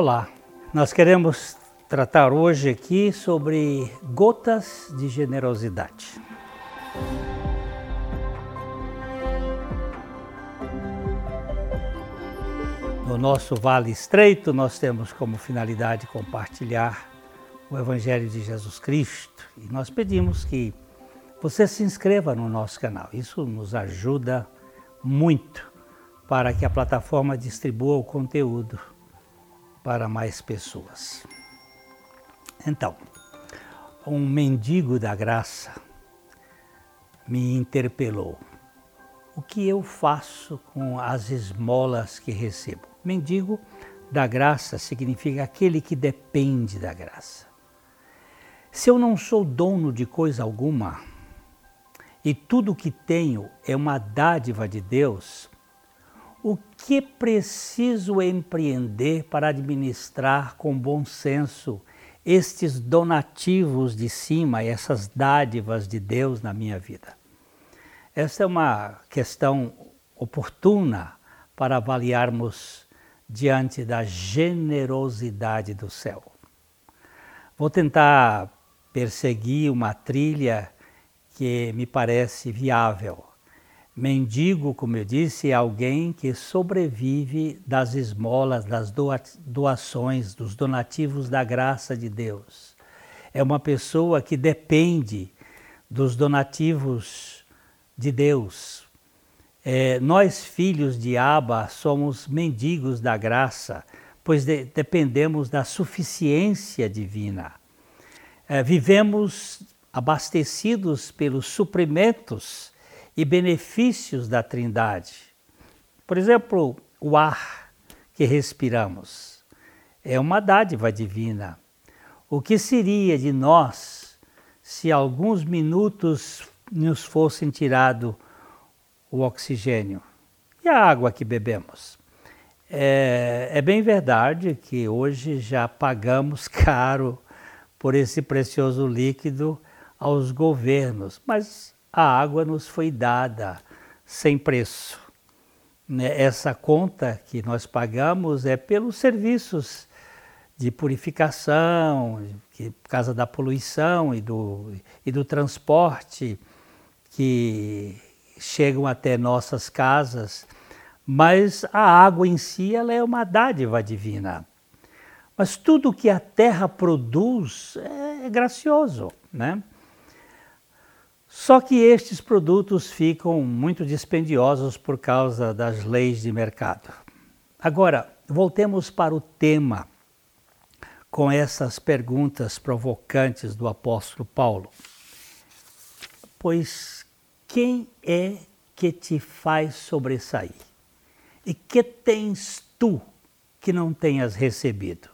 Olá, nós queremos tratar hoje aqui sobre gotas de generosidade. No nosso Vale Estreito, nós temos como finalidade compartilhar o Evangelho de Jesus Cristo e nós pedimos que você se inscreva no nosso canal. Isso nos ajuda muito para que a plataforma distribua o conteúdo para mais pessoas. Então, um mendigo da graça me interpelou. O que eu faço com as esmolas que recebo? Mendigo da graça significa aquele que depende da graça. Se eu não sou dono de coisa alguma e tudo o que tenho é uma dádiva de Deus, o que preciso empreender para administrar com bom senso estes donativos de cima, essas dádivas de Deus na minha vida? Essa é uma questão oportuna para avaliarmos diante da generosidade do céu. Vou tentar perseguir uma trilha que me parece viável Mendigo, como eu disse, é alguém que sobrevive das esmolas, das doações, dos donativos da graça de Deus. É uma pessoa que depende dos donativos de Deus. É, nós, filhos de Abba, somos mendigos da graça, pois de, dependemos da suficiência divina. É, vivemos abastecidos pelos suprimentos e benefícios da Trindade. Por exemplo, o ar que respiramos é uma dádiva divina. O que seria de nós se alguns minutos nos fossem tirado o oxigênio e a água que bebemos? É, é bem verdade que hoje já pagamos caro por esse precioso líquido aos governos, mas a água nos foi dada sem preço. Né? Essa conta que nós pagamos é pelos serviços de purificação, que, por causa da poluição e do, e do transporte que chegam até nossas casas, mas a água em si ela é uma dádiva divina. Mas tudo que a terra produz é gracioso, né? Só que estes produtos ficam muito dispendiosos por causa das leis de mercado. Agora, voltemos para o tema com essas perguntas provocantes do apóstolo Paulo. Pois quem é que te faz sobressair? E que tens tu que não tenhas recebido?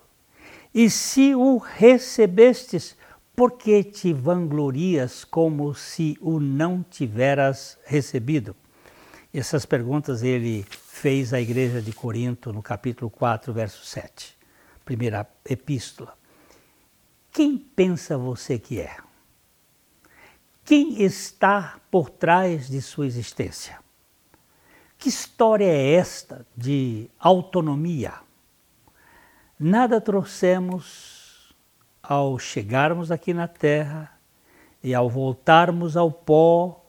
E se o recebestes, por que te vanglorias como se o não tiveras recebido? Essas perguntas ele fez à igreja de Corinto no capítulo 4, verso 7, primeira epístola. Quem pensa você que é? Quem está por trás de sua existência? Que história é esta de autonomia? Nada trouxemos ao chegarmos aqui na terra e ao voltarmos ao pó,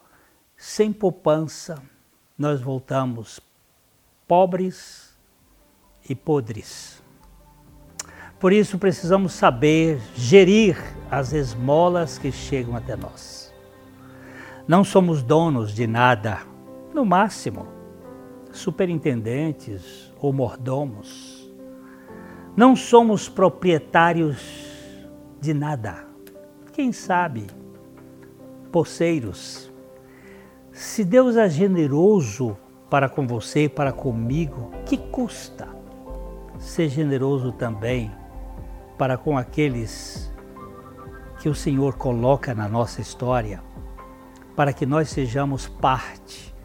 sem poupança, nós voltamos pobres e podres. Por isso precisamos saber gerir as esmolas que chegam até nós. Não somos donos de nada, no máximo, superintendentes ou mordomos. Não somos proprietários de nada. Quem sabe, poceiros, se Deus é generoso para com você, para comigo, que custa ser generoso também para com aqueles que o Senhor coloca na nossa história, para que nós sejamos parte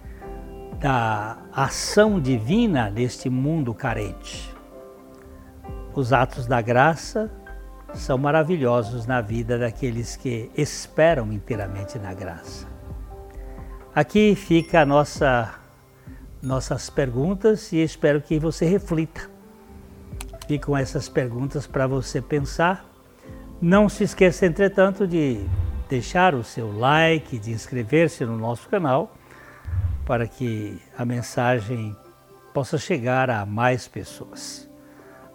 da ação divina neste mundo carente. Os atos da graça são maravilhosos na vida daqueles que esperam inteiramente na graça. Aqui fica a nossa nossas perguntas e espero que você reflita. Ficam essas perguntas para você pensar. Não se esqueça, entretanto, de deixar o seu like, de inscrever-se no nosso canal, para que a mensagem possa chegar a mais pessoas.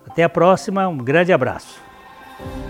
Até a próxima, um grande abraço. thank you